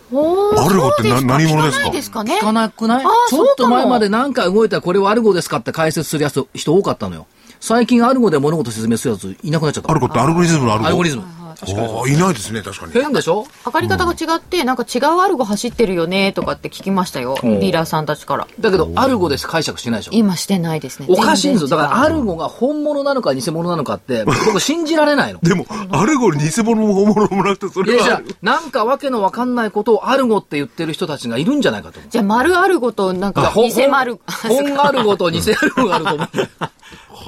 アルゴってなそうですか？何者ですか？聞かないですかね？聞かなくない？ちょっと前まで何か動いたらこれはアルゴですかって解説するやつ人多かったのよ。最近アルゴで物事説明するやついなくなっちゃった。アルゴってアルゴリズムのアルゴ。アルゴリズム。ああ、いないですね、確かに。変でしょ？上がり方が違って、なんか違うアルゴ走ってるよねとかって聞きましたよ。ディーラーさんたちから。だけど、アルゴです解釈してないでしょ？今してないですね。おかしいんですよ。だから、アルルゴが本物なのか偽物なのかって、僕信じられないの。でも、アルゴに偽物も本物もなくて、それは。あなんかわけのわかんないことをアルゴって言ってる人たちがいるんじゃないかと。じゃあ、丸アルゴとなんか、偽丸。本アルゴと偽アルゴがあると思う。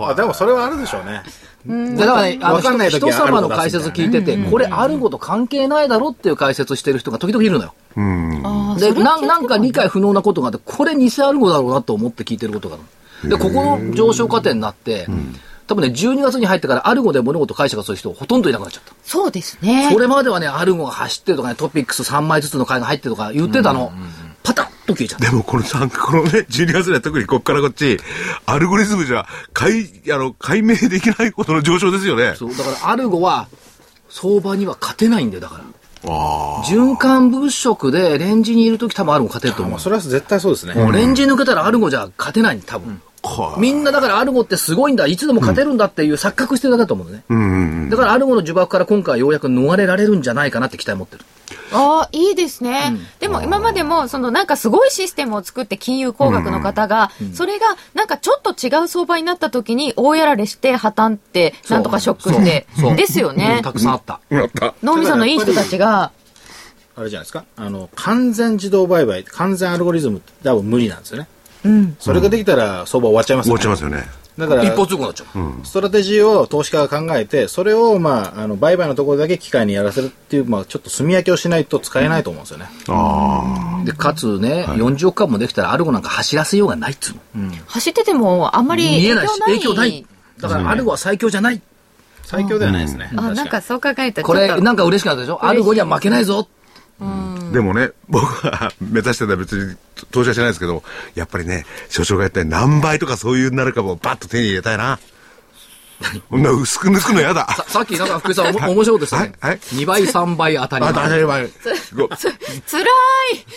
あでもそれはあるでしょうね。だからね、あのわかんない時人は様の解説聞いてて、これアルゴと関係ないだろっていう解説してる人が時々いるのよ。で、なんなんか理解不能なことがあって、これ偽アルゴだろうなと思って聞いてることがある。で、ここの上昇過程になって、多分ね、12月に入ってからアルゴで物事解釈する人ほとんどいなくなっちゃった。そうですね。それまではね、アルゴが走ってるとかね、 TOPIX3枚ずつの買いが入ってるとか言ってたの。パタッと消えちゃ。でもこの三このね、12月で特にこっからこっち、アルゴリズムじゃ、解、あの、解明できないことの上昇ですよね。そう、だからアルゴは、相場には勝てないんだよ、だから。あ循環物色でレンジにいるとき多分アルゴ勝てると思う。それは絶対そうですね。もうレンジ抜けたらアルゴじゃ勝てないん多分。あ。みんなだからアルゴってすごいんだ、いつでも勝てるんだっていう錯覚してるだけだと思うのね。うんうんうん。だからアルゴの呪縛から今回ようやく逃れられるんじゃないかなって期待持ってる。ああ、いいですね。でも今までも、そのなんかすごいシステムを作って金融工学の方が、それがなんかちょっと違う相場になった時に大やられして破綻って、なんとかショックってそう。ですよね。たくさんあった。脳みそのいい人たちが、あれじゃないですか？あの、完全自動売買、完全アルゴリズムって多分無理なんですよね。うん。それができたら相場終わっちゃいますね。わっちゃいますよね。だから、一方通行になっちゃう。ストラテジーを投資家が考えて、それを、まあ、あの、売買のところだけ機械にやらせるっていう、まあ、ちょっと炭焼きをしないと使えないと思うんですよね。あで、かつね、40億株もできたらアルゴなんか走らせようがないっつうの。走っててもあんまり影見えないし、響ない。影響ない。だからアルゴは最強じゃない。最強ではないですね。あ、確かなんかそう考えたらこれ、なんか嬉しくなったでしょ？アルゴには負けないぞ。あ。でもね、僕は 目指してたら別に投資はしないですけど、やっぱりね、所長が言ったように何倍とかそういうなる株をバッと手に入れたいな。こんな薄く抜くのやだ。ささっきなんか福井さん、おも面白いですね。はいはい2倍、3倍当たりあ、前。当たり前。ごつらい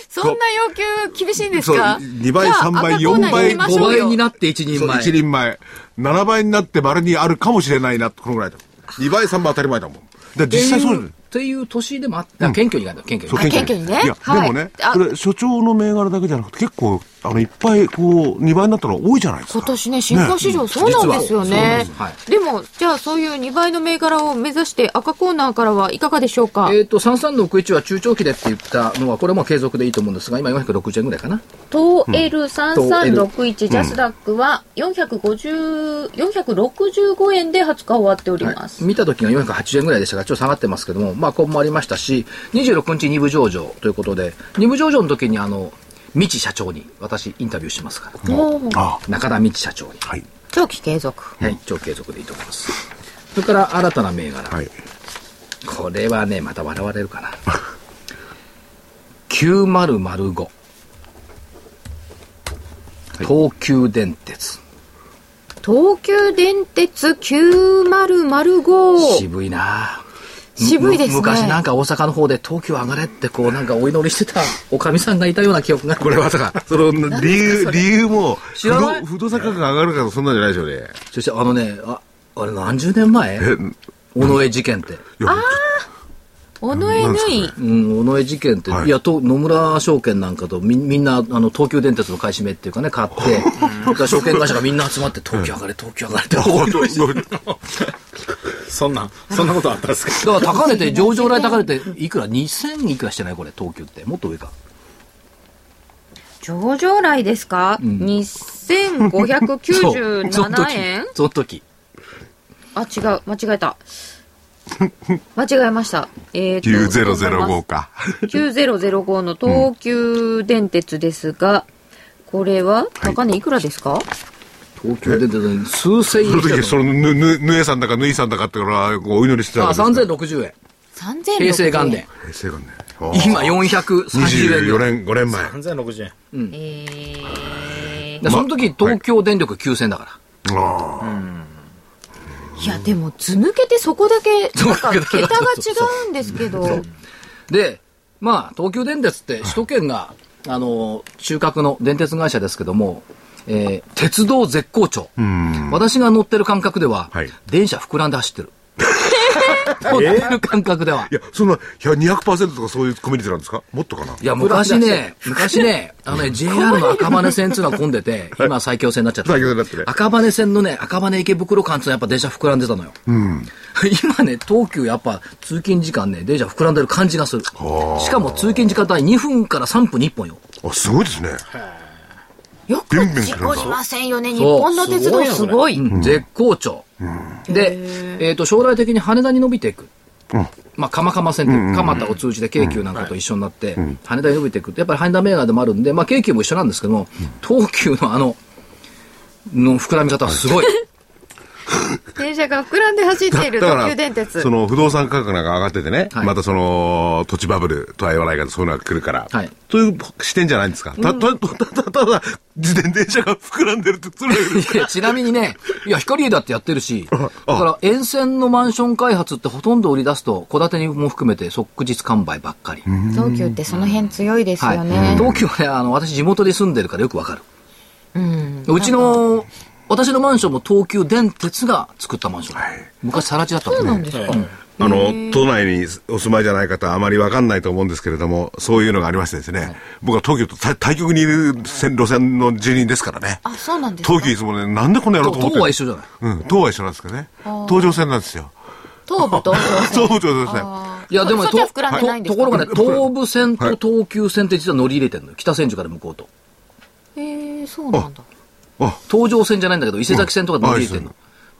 そんな要求厳しいんですか？2倍じゃあ3倍赤コーナー4倍行きましょ5うよ倍になって一人そう前。一人前。7倍になって丸にあるかもしれないな、このぐらいだ。2倍、3倍当たり前だもん。で実際そうだよっていう年でもあった。謙虚にいかない謙虚に。あ謙虚に。ね。いや、はいでもね、あこれ、所長の銘柄だけじゃなくて、結構、あの、いっぱい、こう、2倍になったの多いじゃないですか。今年ね、新興市場そうなんですよね。実は。そうなんでも、じゃあそういう2倍の銘柄を目指して赤コーナーからはいかがでしょうか？えっと、3361は中長期でって言ったのは、これも継続でいいと思うんですが、今460円ぐらいかな。東 L3361 ジャスダックは450、465円で20日終わっております。見た時が480円ぐらいでしたが、ちょっと下がってますけども、まあ、こうもありましたし、26日2部上場ということで、2部上場の時にあの、未知社長に私インタビューしますから、中田未知社長に。はい。長期継続。はい、超継続でいいと思います。それから新たな銘柄。はい。これはね、また笑われるかな。9005。東急電鉄。東急電鉄9005。渋いな渋いですね。む昔なんか大阪の方で東京上がれってこうなんかお祈りしてたおかみさんがいたような記憶が。これまさか、その、理由、理由も、不知らない？動不動産価格が上がるからそんなんじゃないでしょうね。そしてあのね、あ、あれ何十年前？え、尾上事件って。いや、尾上縫い。うん、尾上事件って、はい。い、や、と野村証券なんかとみみんな、あの、東急電鉄の買い占めっていうかね、買って、だから証券会社がみんな集まって、東急上がれ、東急上がれって そんな、そんなことあったんですか？だから高値て、上場来高値て、いくら ?2000 いくらしてない？これ、東急って。もっと上か。上場来ですか、そうその2597時円。その時。あ、違う。間違えた。間違えました。えーと9005か。9005の東急電鉄ですが、これは高値いくらですか、東急電鉄に数千その時、その、ぬ、ぬ、ぬえさんだか、ぬいさんだかっていうのは、こうお祈りしてたあ、わけですか3060円。?3000 平成元年。平成元年。今430円ぐ24らい。年、5年前。3060円。えでその時、東京電力9000だから。ああ。ー、いや、でも、図抜けてそこだけ、なんか、桁が違うんですけど、で、まあ、東急電鉄って首都圏が、あの、中核の電鉄会社ですけども、えー鉄道絶好調。私が乗ってる感覚では、はい電車膨らんで走ってる。乗ってる感覚では。いや、そんな、100 200%とかそういうコミュニティなんですか？もっとかな？いや、昔ね、昔ね、あのね、JR の赤羽線っていうのは混んでて、今最強線になっちゃった。最強線になってね赤羽線のね、赤羽池袋間っていうのはやっぱ電車膨らんでたのよ。今ね、東急やっぱ通勤時間ね、電車膨らんでる感じがする。しかも通勤時間帯2分から3分に1本よ。あ、すごいですね。よく事故りませんよね。日本の鉄道すごい。絶好調。で、えっ、と、将来的に羽田に伸びていく。まあ、鎌鎌線って、蒲田を通じて京急なんかと一緒になって、羽田に伸びていく。やっぱり羽田メーガーでもあるんで、まあ、京急も一緒なんですけども、東急のあの、の膨らみ方はすごい。電車が膨らんで走っているだから東急電鉄そ。の不動産価格なんか上がっててね、はいまたその土地バブルとは言わないけどそういうのが来るから、はいという視点じゃないんですか？た、た、た、た、ただ、自転電車が膨らんでるって、それいやちなみにね、いや、光栄だってやってるし、だから沿線のマンション開発ってほとんど売り出すと、戸建てにも含めて即日完売ばっかり。東急ってその辺強いですはいよね。東急はね、あの、私地元で住んでるからよくわかる。うん。うちの、私のマンションも東急電鉄が作ったマンション。昔、さら地だったもんね。そうなんですか。うんあの、都内にお住まいじゃない方はあまりわかんないと思うんですけれども、そういうのがありましてですね、僕は東京と対対極にいる線路線の住人ですからね。あ、そうなんですか？東急いつもね、なんでこんなやろうと思って。東は一緒じゃない。うん、東は一緒なんですけどね。東上線なんですよ。東武東上線。東上ですね。いや、でも、そっちは膨らんでないんですか？とところがね、東武線と東急線って実は乗り入れてるのよ。北千住から向こうと。へえ、そうなんだ。あ、東上線じゃないんだけど、伊勢崎線とかで乗り入れてるの。うん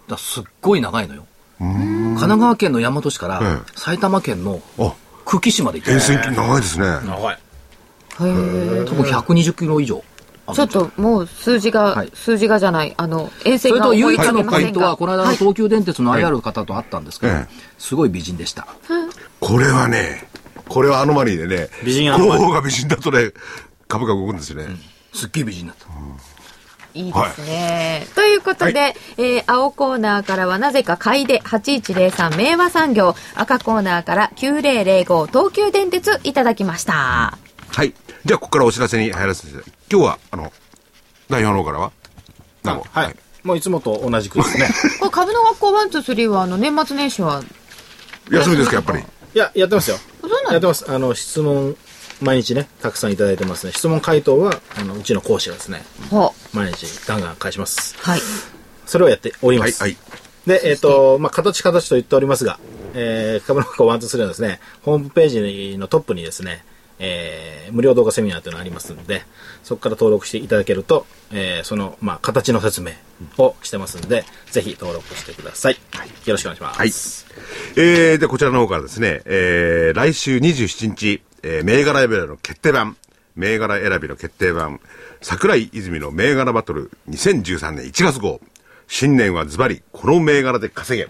だすっごい長いのよ。神奈川県の大和市からえ埼玉県のあ、久喜市まで行ってる。沿線長いですね。長い。へえ。多分120キロ以上。ちょっともう数字が、はい数字がじゃない、あの、遠征がそれと唯一のポイントは、この間のはい東急電鉄の IR 方と会ったんですけどええ、すごい美人でした。これはね、これはアノマリーでね、美人アノマリーが美人だとね、株価動くんですよね。すっげえ美人だった。いいですね。ということで、えー青コーナーからはなぜか買いで8103明和産業、赤コーナーから9005東急電鉄いただきました。はい。じゃあ、ここからお知らせに入らせていただき今日は、あの、代表の方からは何もはい。もういつもと同じくですね。これ株の学校1、2、3はあの年末年始は、休みですか、やっぱり。いや、やってますよ。そうなんだやってます。あの、質問、毎日ね、たくさんいただいてますね。質問回答は、あの、うちの講師がですね、ほ毎日ガンガン返します。はい。それをやっておりまはい、す。はい。で、えっ、と、まあ、形形と言っておりますが、えー、株の学校1、2、3はですね、ホームページのトップにですね、えー、無料動画セミナーというのがありますので、そこから登録していただけると、えー、その、まあ、形の説明をしてますので、ぜひ登録してください。よろしくお願いします。はい。えー、で、こちらの方からですね、えー、来週27日、えー、銘柄選びの決定版、銘柄選びの決定版、桜井泉の銘柄バトル2013年1月号。新年はズバリ、この銘柄で稼げ。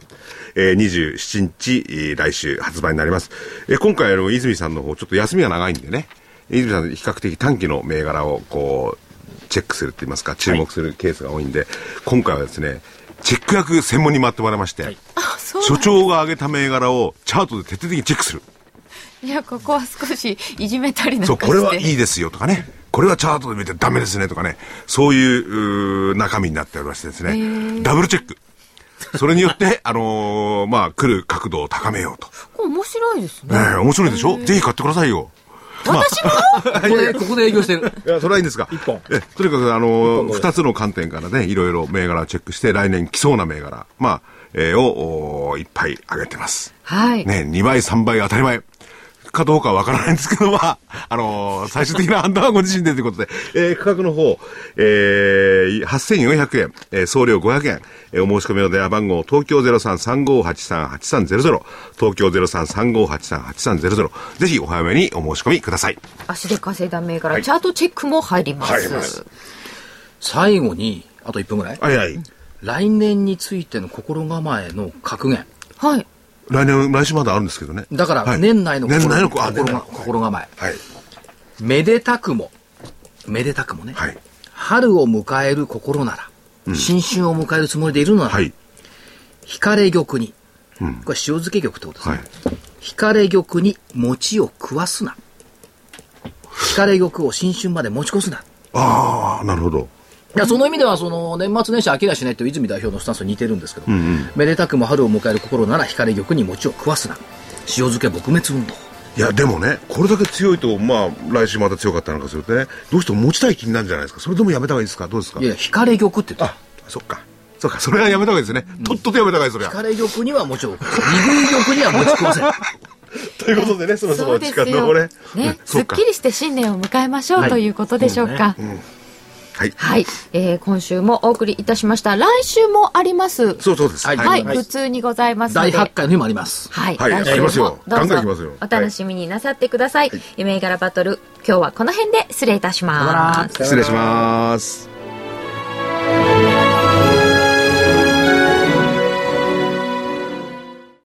えー、27日、えー来週発売になります。えー今回、あの、泉さんの方、ちょっと休みが長いんでね、泉さん、比較的短期の銘柄を、こう、チェックするって言いますか、注目するケースが多いんで、今回はですね、チェック役専門に回ってもらいまして、あ、そう所長が挙げた銘柄をチャートで徹底的にチェックする。いや、ここは少しいじめたりなんかそう、して。これはいいですよとかね。これはチャートで見てダメですねとかね。そういううー中身になっておりましてですね。ダブルチェック。それによって、あのーまあ、来る角度を高めようと。これ面白いですね。ねえ、面白いでしょ？ぜひ買ってくださいよ。私も？ここで、ここで営業してる。いや、それはいいんですが。一本え、とにかく、あのー二つの観点からね、いろいろ銘柄をチェックして、来年来そうな銘柄、まあ、えーを、おーいっぱい上げてます。はい。ね、2倍、3倍当たり前。かどうかはわからないんですけど、まあ、あのー最終的な判断はご自身でということで、えー価格の方、えー、8400円、えー送料500円、えーお申し込みの電話番号、東京0335838300、東京0335838300、ぜひお早めにお申し込みください。足で稼いだ銘柄、チャートチェックも入ります。ます最後に、あと1分ぐらい。はいはい。来年についての心構えの格言。はい。来年、来週まであるんですけどね。だから、はい年内の心,、年内のあ心構え。はい。めでたくも、めでたくもね、はい。春を迎える心なら、新春を迎えるつもりでいるのなら、はい。ひかれ玉に、うんこれ塩漬け玉ってことですね。はいひかれ玉に餅を食わすな。ひかれ玉を新春まで持ち越すな。ああ、なるほど。いやその意味では、その、年末年始飽きやしないと泉代表のスタンスと似てるんですけど、めでたくも春を迎える心なら、ひかれ玉に餅を食わすな。塩漬け撲滅運動。いや、でもね、これだけ強いと、まあ、来週また強かったのかするとね、どうしても持ちたい気になるんじゃないですか。それでもやめた方がいいですか？どうですか？いや、ひかれ玉って言ってあ、そっか。そっか、それはやめた方がいいですね。とっととやめた方がいい、それは。ひかれ玉には餅を食わせ。二分玉には餅食わせ。ということでね、そろそろ時そうですよ間のこれ。ね、すそうかっきりして新年を迎えましょう、はいということでしょうか。はい。はい、えー今週もお送りいたしました。来週もあります。そうそうです。はいはい、はい普通にございますの第で。8回の日もあります。はい、はい来週もどうぞお楽しみになさってください。夢柄バトル、今日はこの辺で失礼いたします。失礼します。